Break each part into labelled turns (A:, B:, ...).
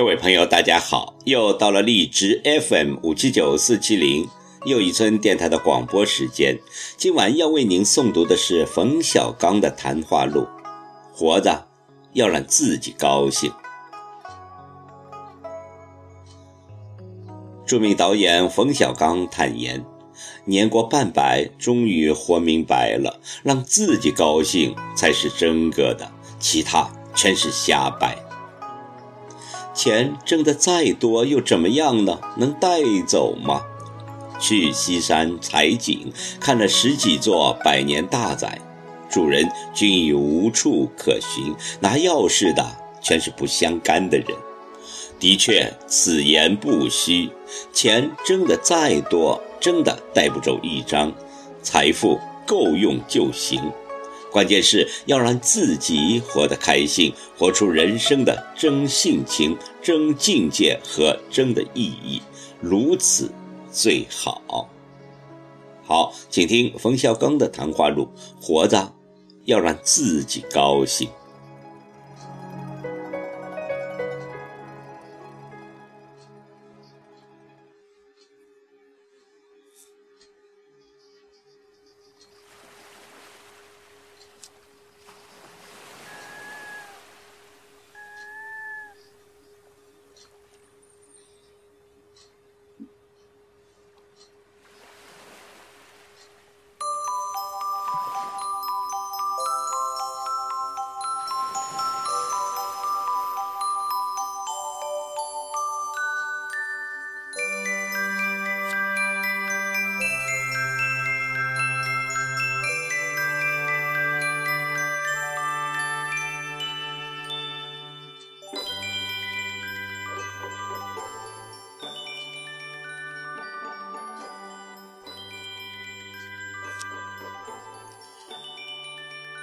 A: 各位朋友，大家好！又到了荔枝 FM 五七九四七零又一村电台的广播时间。今晚要为您诵读的是冯小刚的谈话录。活着，要让自己高兴。著名导演冯小刚坦言，年过半百，终于活明白了，让自己高兴才是真个的，其他全是瞎掰。钱挣得再多又怎么样呢？能带走吗？去西山采景，看了十几座百年大宅，主人均已无处可寻，拿钥匙的全是不相干的人。的确，此言不虚。钱挣得再多，真的带不走一张，财富够用就行。关键是要让自己活得开心，活出人生的真性情、争境界和争的意义，如此最好。好，请听冯小刚的谈话录：活着要让自己高兴。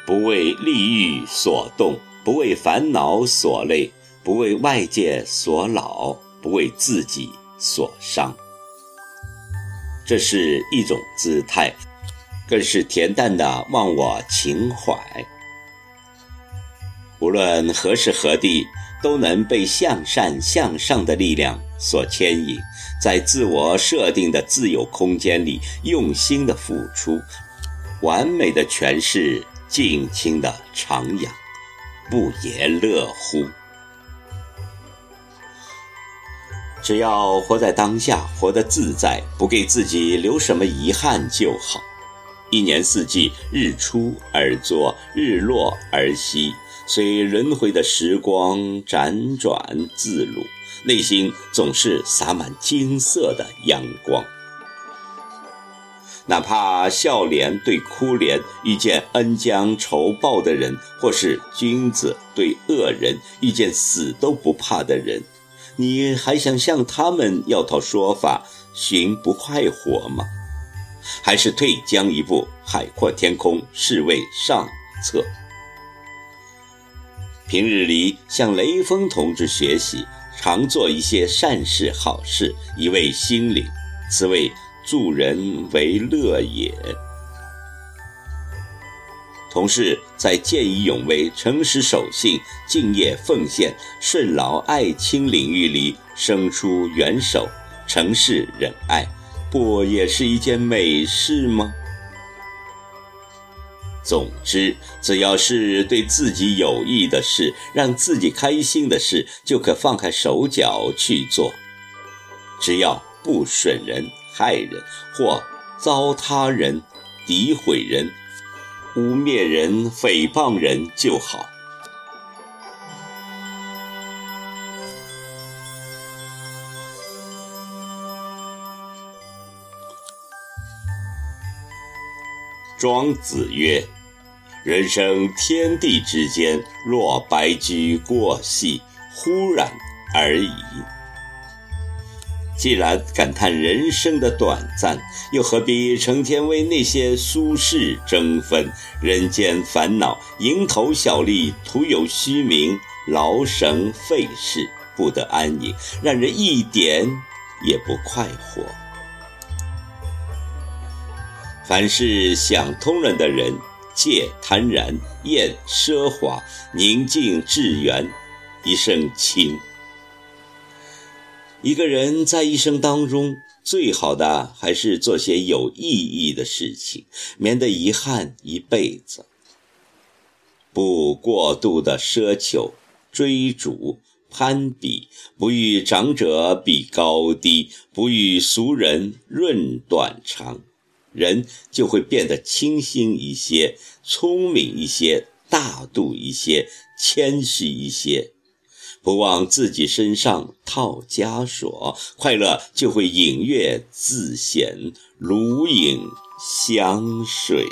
A: 不为利欲所动，不为烦恼所累，不为外界所扰，不为自己所伤。这是一种姿态，更是恬淡的忘我情怀。无论何时何地，都能被向善向上的力量所牵引，在自我设定的自由空间里，用心的付出，完美的诠释。尽情的徜徉，不言乐乎？只要活在当下，活得自在，不给自己留什么遗憾就好。一年四季，日出而作，日落而息，随轮回的时光辗转自如，内心总是洒满金色的阳光。哪怕笑脸对哭脸，遇见恩将仇报的人，或是君子对恶人，遇见死都不怕的人，你还想向他们要套说法，寻不快活吗？还是退将一步，海阔天空，是为上策。平日里向雷锋同志学习，常做一些善事好事，以慰心灵，此为。助人为乐也。同事在见义勇为、诚实守信、敬业奉献、顺劳爱亲领域里伸出援手，诚实忍爱，不也是一件美事吗？总之，只要是对自己有益的事，让自己开心的事，就可放开手脚去做，只要不损人。害人或糟蹋人、诋毁人、污蔑人、诽谤人就好。庄子曰：“人生天地之间，若白驹过隙，忽然而已。”既然感叹人生的短暂，又何必成天为那些俗事争纷？人间烦恼，蝇头小利，徒有虚名，劳神费事，不得安宁，让人一点也不快活。凡是想通了的人，戒贪婪，厌奢华，宁静致远，一生清。一个人在一生当中，最好的还是做些有意义的事情，免得遗憾一辈子。不过度的奢求、追逐、攀比，不与长者比高低，不与俗人论短长，人就会变得清新一些、聪明一些、大度一些、谦虚一些。不往自己身上套枷锁，快乐就会隐约自显，如影相随。